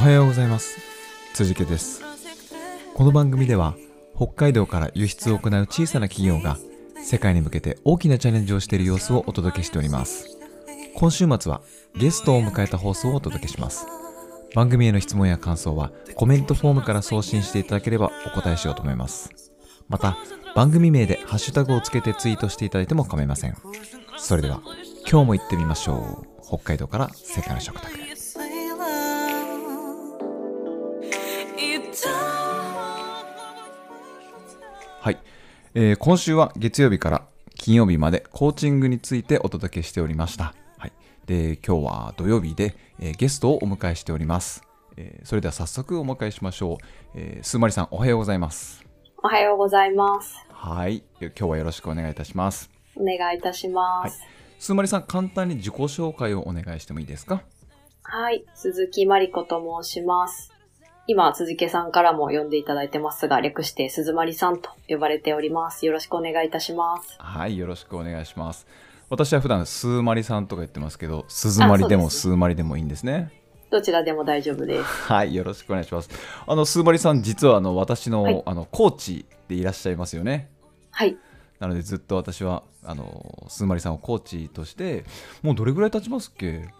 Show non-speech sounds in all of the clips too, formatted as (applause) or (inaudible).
はようございます。辻家です。この番組では北海道から輸出を行う小さな企業が世界に向けて大きなチャレンジをしている様子をお届けしております。今週末はゲストを迎えた放送をお届けします。番組への質問や感想はコメントフォームから送信していただければお答えしようと思います。また番組名でハッシュタグをつけてツイートしていただいても構いません。それでは今日も行ってみましょう。北海道から世界の食卓。はい、えー今週は月曜日から金曜日までコーチングについてお届けしておりました。はい、で今日は土曜日で、えーゲストをお迎えしております。えーそれでは早速お迎えしましょう。えー、スーマリさんおはようございます。おはようございます。はい、今日はよろしくお願いいたします。お願いいたします。スーマリさん簡単に自己紹介をお願いしてもいいですか？はい、鈴木まりこと申します。今、鈴木さんからも呼んでいただいてますが、略して鈴まりさんと呼ばれております。よろしくお願いいたします。はい、よろしくお願いします。私は普段スーマリさんとか言ってますけど、スズマリでもスーマリでもいいんですね。どちらでも大丈夫です。(laughs) はい、よろしくお願いします。あの、スーマリさん、実はあの私の,、はいあのコーチでいらっしゃいますよね。はい。なので、ずっと私はあのスーマリさんをコーチとして、もうどれぐらい経ちますっけ？結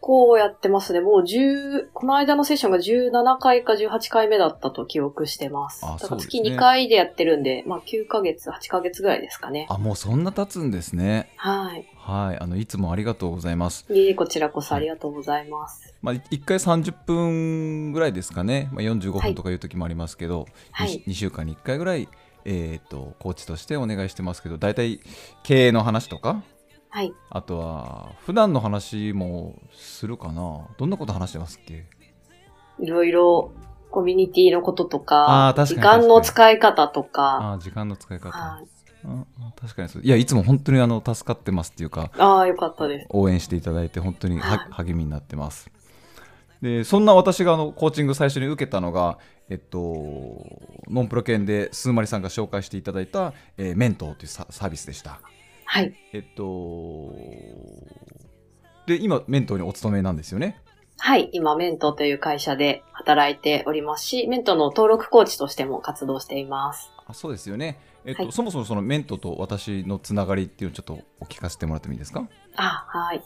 構やってますね。もう10、この間のセッションが17回か18回目だったと記憶してます。あだから月そうですね2回でやってるんで、まあ9ヶ月、8ヶ月ぐらいですかね。あ、もうそんな経つんですね。はい。はい、あのいつもありがとうございます。いえこちらこそありがとうございます。まあ、1回30分ぐらいですかね、まあ、45はい分とかいう時もありますけど、はい。2, 週間に1回ぐらい、えー、とコーチとしてお願いしてますけど、大体経営の話とか、はい。あとは普段の話もするかな、どんなこと話してますっけ？いろいろコミュニティのこととか、時間の使い方とか、ああ時間の使い方、はい。うん確かにそう。いやいつも本当にあの助かってますっていうかああ、よかったです。応援していただいて本当に励みになってます。でそんな私があのコーチング最初に受けたのがえっとノンプロ犬でスーマリさんが紹介していただいた、えーメントーというササービスでしたはい。えっとで今メントーにお勤めなんですよね？はい。今、メントという会社で働いておりますし、メントの登録コーチとしても活動しています。あそうですよねえっと、はいそもそもそのメントと私のつながりっていうのをちょっとお聞かせてもらってもいいですか？あ、はい。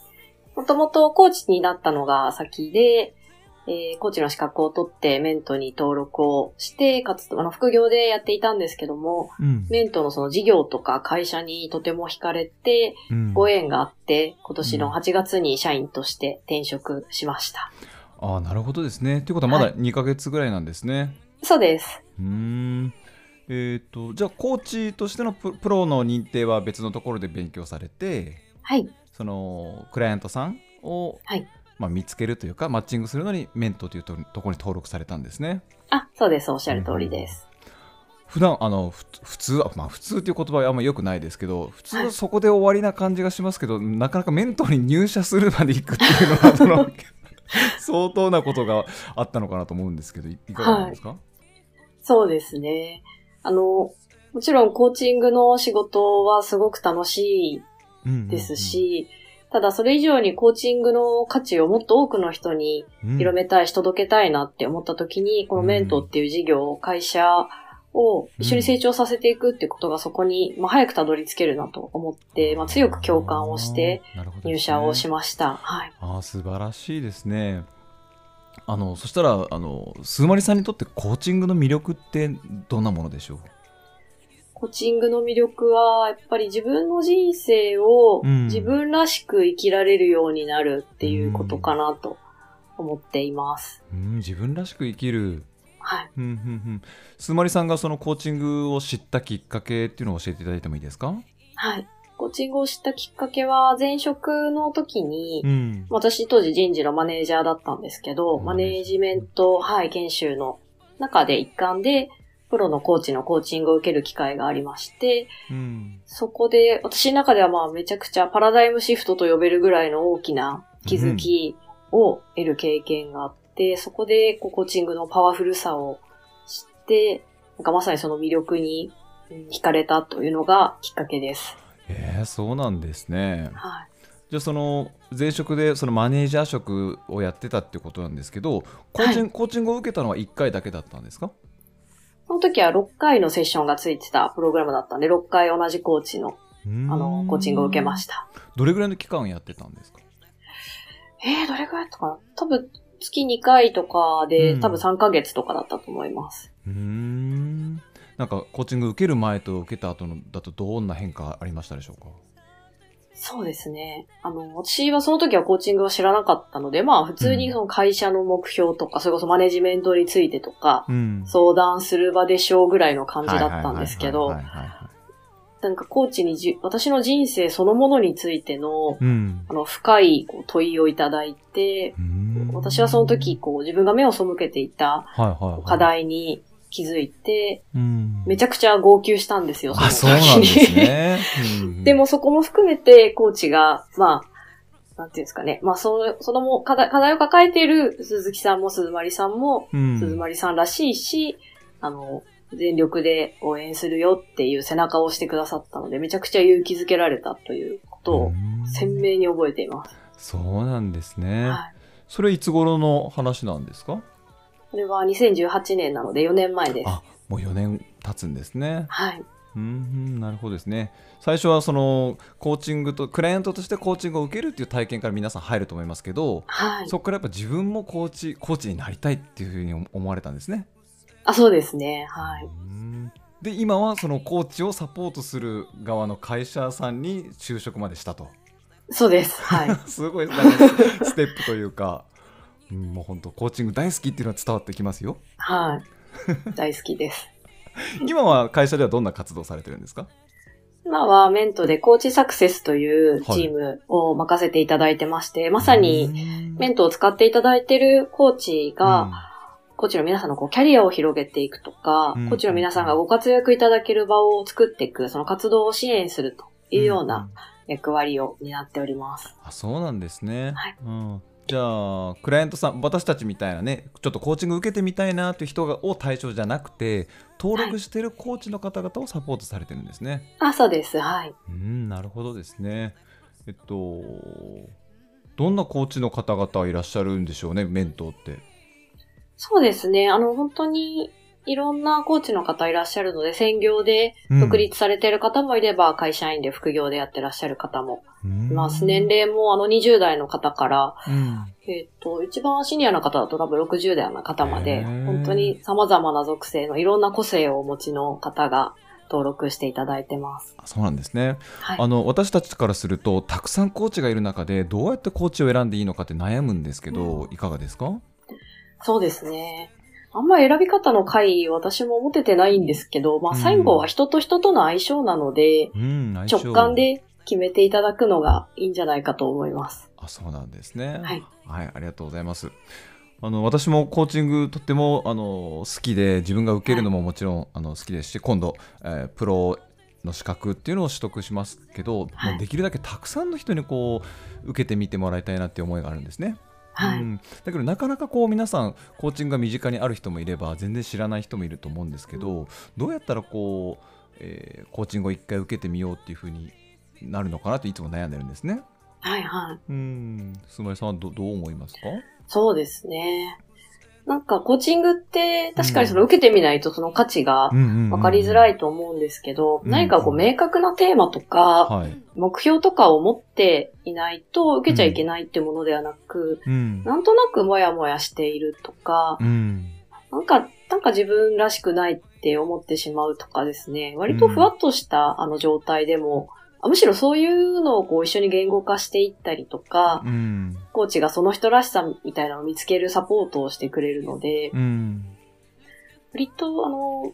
もともとコーチになったのが先で、えーコーチの資格を取ってメントに登録をして、活動、あの、副業でやっていたんですけども、うん。メントのその事業とか会社にとても惹かれて、うん。ご縁があって、今年の8月に社員として転職しました。ああなるほどですね。ということはまだはい。2ヶ月ぐらいなんですね、そうです。うーん。えっ、とじゃあコーチとしてのププロの認定は別のところで勉強されてはい。そのクライアントさんを、はいまあ、見つけるというかマッチングするのにメントというとところに登録されたんですねあ、そうです。おっしゃる通りです。普段あのふ普通はまあ普通っていう言葉はあんまり良くないですけど普通ははいそこで終わりな感じがしますけど、なかなかメントに入社するまで行くっていうのは (laughs) その相当なことがあったのかなと思うんですけどいいかがですか、そうですね。あの、もちろんコーチングの仕事はすごく楽しうんうんうんいですし、ただそれ以上にコーチングの価値をもっと多くの人にうん広めたいし届けたいなって思った時に、このメントっていう事業、会社を一緒に成長させていくってことがそこに、まあ、早くたどり着けるなと思って、まあ、強く共感をして入社をしました。はい。ああ素晴らしいですね。あのそしたらあのスーマリさんにとってコーチングの魅力ってどんなものでしょう？コーチングの魅力は、やっぱり自分の人生をうん自分らしく生きられるようになるっていうことかなと思っています。うん自分らしく生きる。はい。うんうんうんスーマリさんがそのコーチングを知ったきっかけっていうのを教えていただいてもいいですか？はい。コーチングを知ったきっかけは、前職の時に、ん。私当時人事のマネージャーだったんですけど、マネージメント、はい、研修の中で一環で、プロのコーチのコーチングを受ける機会がありまして、うんそこで、私の中ではまあめちゃくちゃパラダイムシフトと呼べるぐらいの大きな気づきを得る経験があって、そこでこうコーチングのパワフルさを知って、なんかまさにその魅力にうん惹かれたというのがきっかけです。えー、そうなんですね。はい。じゃあその前職でそのマネージャー職をやってたってことなんですけどコーチング、コーチングを受けたのは1回だけだったんですか？その時は6回のセッションがついてたプログラムだったんで、6回同じコーチの、ああの、コーチングを受けました。どれぐらいの期間やってたんですか？えー、どれくらいだったかな？多分、月2回とかで、うん。多分3ヶ月とかだったと思います。うーん。なんかコーチング受ける前と受けた後のだとどんな変化ありましたでしょうか？そうですね。あの、私はその時はコーチングを知らなかったので、まあ普通にその会社の目標とか、それこそマネジメントについてとか、うん。相談する場でしょうぐらいの感じだったんですけどなんかコーチにじ、私の人生そのものについての、うん。あの、深いこう問いをいただいて、私はその時、こう、自分が目を背けていた課題に気づいて、うんめちゃくちゃ号泣したんですよ、あそうの時なんですに。ね、(laughs) うんでもそこも含めて、コーチが、まあ、なんていうんですかね。まあ、その、そのも課題、課題を抱えている鈴木さんも鈴まりさんも、うん鈴まりさんらしいし、あの、全力で応援するよっていう背中を押してくださったので、めちゃくちゃ勇気づけられたということをうん鮮明に覚えています。そうなんですね、はい。それいつ頃の話なんですか？これは2018年なので4年前です。あもう4年経つんですねはい。うんうんなるほどですね最初はそのコーチングとクライアントとしてコーチングを受けるっていう体験から皆さん入ると思いますけど、はい。そこからやっぱ自分もコーチコーチになりたいっていうふうに思われたんですねあ、そうですね。はい。うんで今はそのコーチをサポートする側の会社さんに就職までしたとそうです。はい。(laughs) すごいなんかステップというか、うん、もう本当コーチング大好きっていうのは伝わってきますよ。はい。大好きです。(laughs) 今は会社ではどんな活動されてるんですか？今はメントでコーチサクセスというチームを任せていただいてまして、まさにメントを使っていただいているコーチが、コーチの皆さんのこうキャリアを広げていくとか、うん。コーチの皆さんがご活躍いただける場を作っていく、その活動を支援するというような役割を担っております。あそうなんですね、はい。うん、じゃあクライアントさん私たちみたいなねちょっとコーチング受けてみたいなという人がを対象じゃなくて登録しているコーチの方々をサポートされてるんですね、あ、そうです。はい。うんなるほどですねえっとどんなコーチの方々いらっしゃるんでしょうねメントーってそうですね。あの、本当にいろんなコーチの方いらっしゃるので、専業で独立されている方もいれば、会社員で副業でやってらっしゃる方もいます。年齢もあの20代の方から、うんえっ、と、一番シニアな方だと多分60代の方まで、本当に様々な属性のいろんな個性をお持ちの方が登録していただいてます。あそうなんですねはい。あの私たちからするとたくさんコーチがいる中でどうやってコーチを選んでいいのかって悩むんですけど、いかがですか？そうですね。あんま選び方の回、私も持ててないんですけど、まあ最後は人と人との相性なので、うん直感で決めていただくのがいいんじゃないかと思います。あそうなんですねはい。はい、ありがとうございます。あの私もコーチングとってもあの好きで自分が受けるのももちろん、あの好きですし今度、えープロの資格っていうのを取得しますけど、はいもうできるだけたくさんの人にこう受けてみてもらいたいなっていう思いがあるんですね。はい。うん、だけどなかなかこう皆さんコーチングが身近にある人もいれば全然知らない人もいると思うんですけどどうやったらこう、えーコーチングを一回受けてみようっていうふうになるのかなっていつも悩んでるんですね。はいはい。うん、すまりさんはどどう思いますか？そうですね。なんか、コーチングって、確かにその受けてみないとその価値が分かりづらい。いと思うんですけど、うん何かこう明確なテーマとか、はい。目標とかを持っていないと受けちゃいけないってものではなく、うん。なんとなくもやもやしているとか、うん。なんか、なんか自分らしくないって思ってしまうとかですね、割とふわっとしたあの状態でも、あむしろそういうのをこう一緒に言語化していったりとか、うん。コーチがその人らしさみたいなのを見つけるサポートをしてくれるので、うん。割とあの、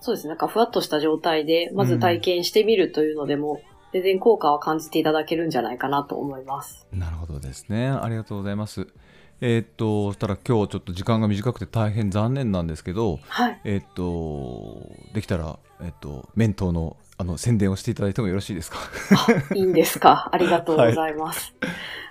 そうですね、なんかふわっとした状態で、まず体験してみるというのでも、全然効果は感じていただけるんじゃないかなと思います。なるほどですね。ありがとうございます。えーっと、そしたら今日ちょっと時間が短くて大変残念なんですけど、はい。えーっと、できたら、えーっと、メントーのあの宣伝をしていただいてもよろしいですか？いいんですか？(laughs) ありがとうございます。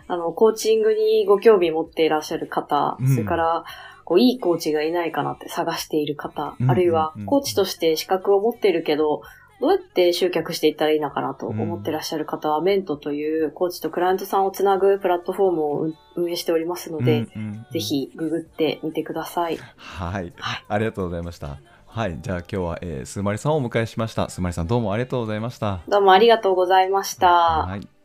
あの、コーチングにご興味持っていらっしゃる方、うんそれから、こう、いいコーチがいないかなって探している方、うんあるいはうんうん、コーチとして資格を持っているけど、どうやって集客していったらいいのかなと思ってらっしゃる方は、メントというコーチとクライアントさんをつなぐプラットフォームを運営しておりますので、うんうんうんぜひググってみてください。はい、はいありがとうございました。はい、じゃあ今日は、えー、スーマリさんをお迎えしました。スーマリさんどうもありがとうございました。どうもありがとうございました。はい。